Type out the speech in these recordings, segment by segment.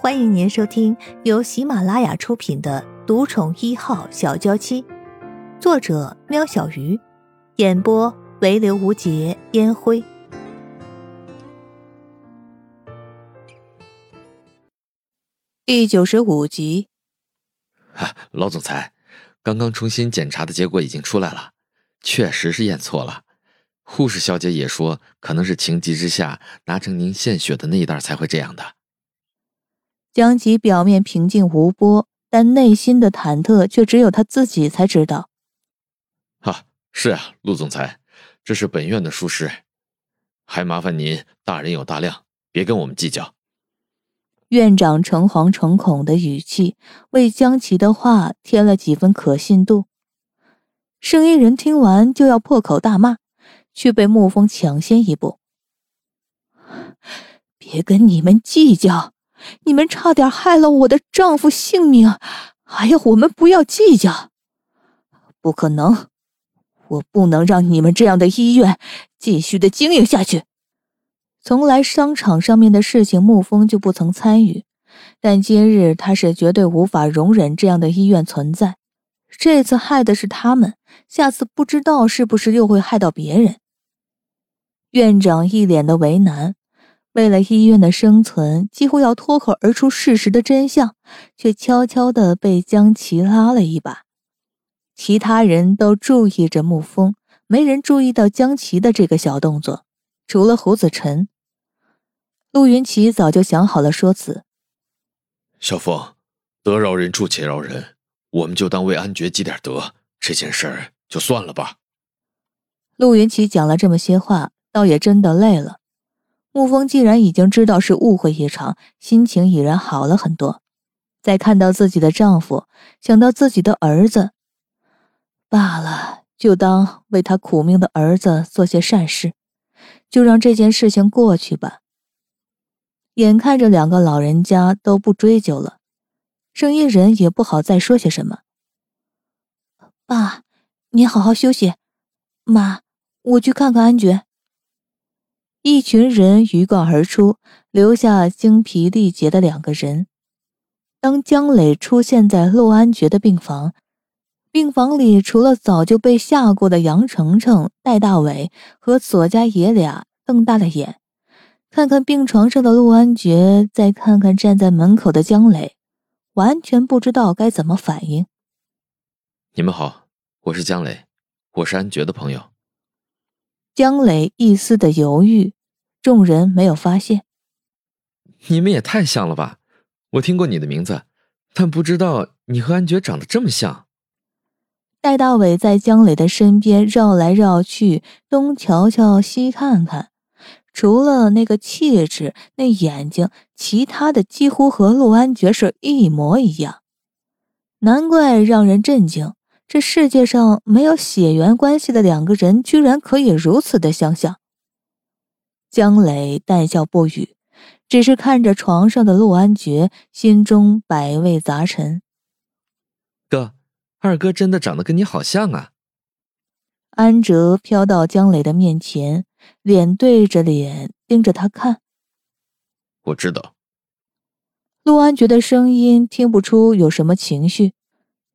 欢迎您收听由喜马拉雅出品的《独宠一号小娇妻》，作者：喵小鱼，演播：唯刘无节烟灰。第九十五集。啊，老总裁，刚刚重新检查的结果已经出来了，确实是验错了。护士小姐也说，可能是情急之下拿成您献血的那一袋才会这样的。江吉表面平静无波，但内心的忐忑却只有他自己才知道。啊，是啊，陆总裁，这是本院的疏失，还麻烦您大人有大量，别跟我们计较。院长诚惶诚恐的语气为江琪的话添了几分可信度。圣衣人听完就要破口大骂，却被沐风抢先一步：“别跟你们计较。”你们差点害了我的丈夫性命，还要我们不要计较？不可能！我不能让你们这样的医院继续的经营下去。从来商场上面的事情，沐风就不曾参与，但今日他是绝对无法容忍这样的医院存在。这次害的是他们，下次不知道是不是又会害到别人。院长一脸的为难。为了医院的生存，几乎要脱口而出事实的真相，却悄悄的被江琪拉了一把。其他人都注意着沐风，没人注意到江琪的这个小动作，除了胡子晨。陆云奇早就想好了说辞：“小凤，得饶人处且饶人，我们就当为安觉积点德，这件事儿就算了吧。”陆云奇讲了这么些话，倒也真的累了。沐风既然已经知道是误会一场，心情已然好了很多。再看到自己的丈夫，想到自己的儿子，罢了，就当为他苦命的儿子做些善事，就让这件事情过去吧。眼看着两个老人家都不追究了，生意人也不好再说些什么。爸，你好好休息。妈，我去看看安觉。一群人鱼贯而出，留下精疲力竭的两个人。当江磊出现在陆安觉的病房，病房里除了早就被吓过的杨程程、戴大伟和左家爷俩瞪大了眼，看看病床上的陆安觉，再看看站在门口的江磊，完全不知道该怎么反应。你们好，我是江磊，我是安觉的朋友。江磊一丝的犹豫，众人没有发现。你们也太像了吧！我听过你的名字，但不知道你和安觉长得这么像。戴大伟在江磊的身边绕来绕去，东瞧瞧西看看，除了那个气质、那眼睛，其他的几乎和陆安觉是一模一样。难怪让人震惊。这世界上没有血缘关系的两个人，居然可以如此的相像。江磊淡笑不语，只是看着床上的陆安觉，心中百味杂陈。哥，二哥真的长得跟你好像啊！安哲飘到江磊的面前，脸对着脸盯着他看。我知道。陆安觉的声音听不出有什么情绪。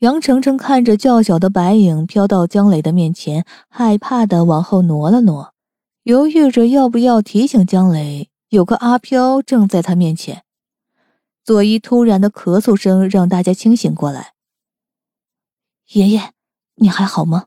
杨程程看着较小的白影飘到江磊的面前，害怕的往后挪了挪，犹豫着要不要提醒江磊，有个阿飘正在他面前。左一突然的咳嗽声让大家清醒过来。爷爷，你还好吗？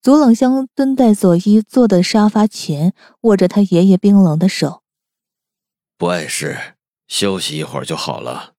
左冷香蹲在左一坐的沙发前，握着他爷爷冰冷的手。不碍事，休息一会儿就好了。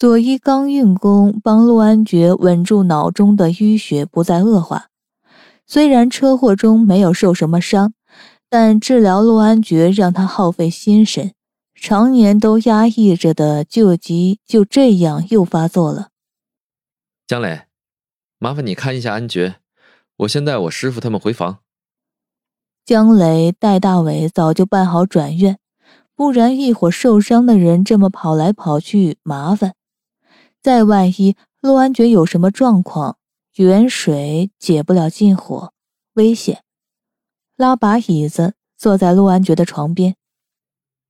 左一刚运功，帮陆安觉稳住脑中的淤血，不再恶化。虽然车祸中没有受什么伤，但治疗陆安觉让他耗费心神，常年都压抑着的旧疾就这样又发作了。江磊，麻烦你看一下安觉，我先带我师傅他们回房。江磊、戴大伟早就办好转院，不然一伙受伤的人这么跑来跑去，麻烦。再万一陆安觉有什么状况，远水解不了近火，危险。拉把椅子坐在陆安觉的床边。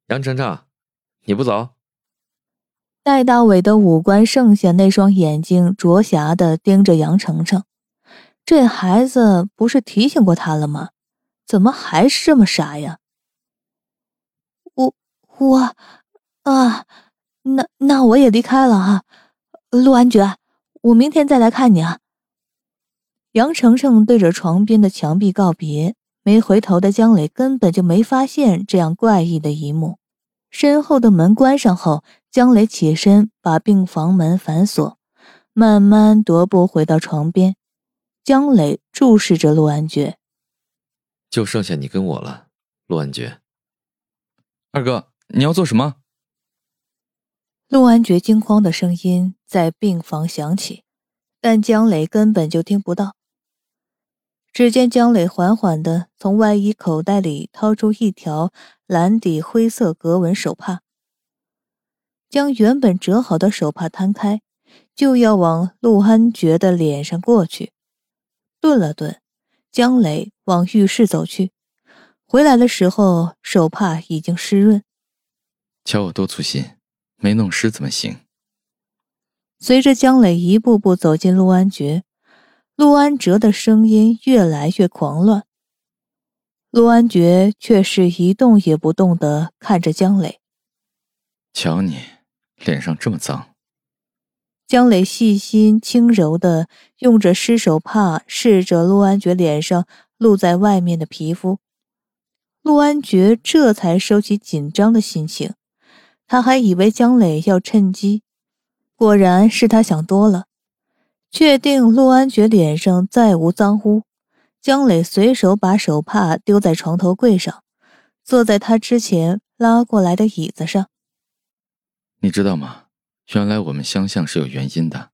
杨程程，你不走，戴大伟的五官剩下那双眼睛灼狭的盯着杨程程，这孩子不是提醒过他了吗？怎么还是这么傻呀？我我啊，那那我也离开了哈，陆安觉，我明天再来看你啊。杨程程对着床边的墙壁告别，没回头的江磊根本就没发现这样怪异的一幕。身后的门关上后，江磊起身把病房门反锁，慢慢踱步回到床边。江磊注视着陆安觉，就剩下你跟我了，陆安觉。二哥，你要做什么？陆安觉惊慌的声音在病房响起，但江磊根本就听不到。只见江磊缓缓地从外衣口袋里掏出一条蓝底灰色格纹手帕，将原本折好的手帕摊开，就要往陆安觉的脸上过去。顿了顿，江磊往浴室走去，回来的时候手帕已经湿润。瞧我多粗心，没弄湿怎么行？随着江磊一步步走进陆安觉。陆安哲的声音越来越狂乱，陆安觉却是一动也不动的看着江磊。瞧你脸上这么脏。江磊细心轻柔的用着湿手帕试着陆安觉脸上露在外面的皮肤，陆安觉这才收起紧张的心情。他还以为江磊要趁机，果然是他想多了。确定陆安觉脸上再无脏污，江磊随手把手帕丢在床头柜上，坐在他之前拉过来的椅子上。你知道吗？原来我们相像是有原因的。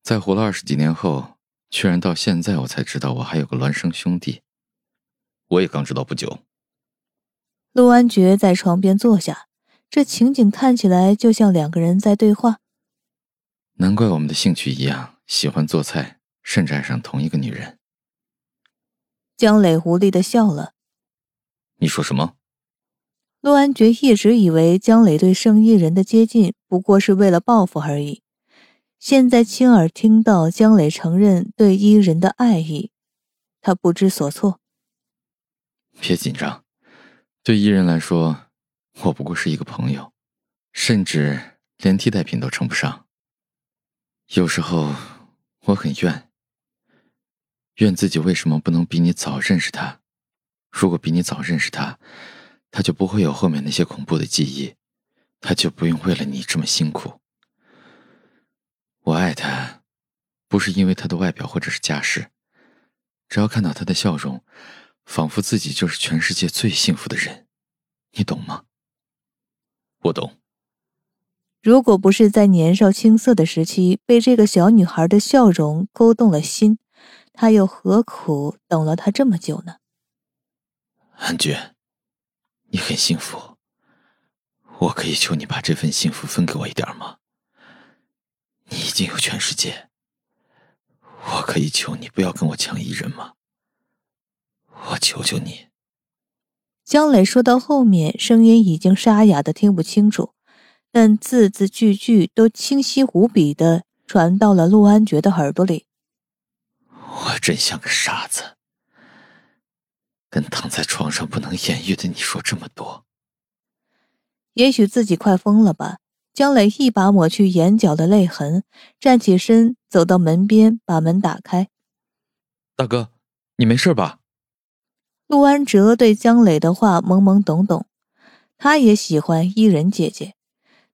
在活了二十几年后，居然到现在我才知道我还有个孪生兄弟。我也刚知道不久。陆安觉在床边坐下，这情景看起来就像两个人在对话。难怪我们的兴趣一样。喜欢做菜，甚至爱上同一个女人。江磊无力的笑了。你说什么？陆安觉一直以为江磊对生意人的接近不过是为了报复而已，现在亲耳听到江磊承认对伊人的爱意，他不知所措。别紧张，对伊人来说，我不过是一个朋友，甚至连替代品都称不上。有时候。我很怨，怨自己为什么不能比你早认识他。如果比你早认识他，他就不会有后面那些恐怖的记忆，他就不用为了你这么辛苦。我爱他，不是因为他的外表或者是家世，只要看到他的笑容，仿佛自己就是全世界最幸福的人。你懂吗？我懂。如果不是在年少青涩的时期被这个小女孩的笑容勾动了心，他又何苦等了她这么久呢？安觉，你很幸福，我可以求你把这份幸福分给我一点吗？你已经有全世界，我可以求你不要跟我抢一人吗？我求求你。江磊说到后面，声音已经沙哑的听不清楚。但字字句句都清晰无比的传到了陆安觉的耳朵里。我真像个傻子，跟躺在床上不能言喻的你说这么多。也许自己快疯了吧？江磊一把抹去眼角的泪痕，站起身走到门边，把门打开。大哥，你没事吧？陆安哲对江磊的话懵懵懂懂，他也喜欢伊人姐姐。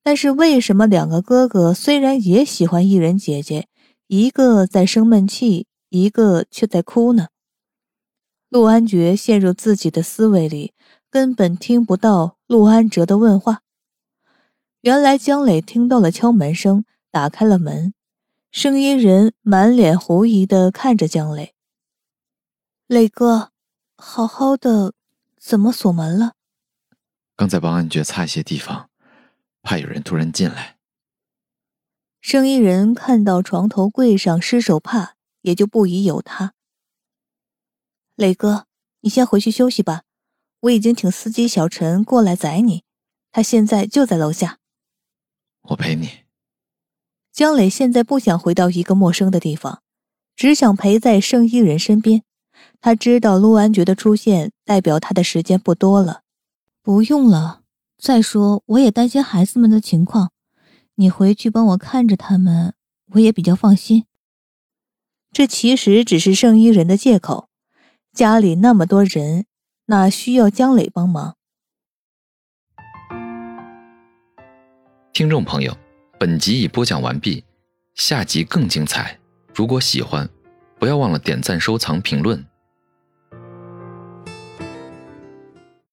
但是为什么两个哥哥虽然也喜欢伊人姐姐，一个在生闷气，一个却在哭呢？陆安觉陷入自己的思维里，根本听不到陆安哲的问话。原来江磊听到了敲门声，打开了门，声音人满脸狐疑的看着江磊。磊哥，好好的，怎么锁门了？刚才帮安觉擦一些地方。怕有人突然进来。生意人看到床头柜上湿手帕，也就不疑有他。磊哥，你先回去休息吧，我已经请司机小陈过来载你，他现在就在楼下。我陪你。江磊现在不想回到一个陌生的地方，只想陪在圣衣人身边。他知道陆安觉的出现代表他的时间不多了。不用了，再说我也担心孩子们的情况，你回去帮我看着他们，我也比较放心。这其实只是圣衣人的借口，家里那么多人，哪需要江磊帮忙？听众朋友，本集已播讲完毕，下集更精彩。如果喜欢，不要忘了点赞、收藏、评论。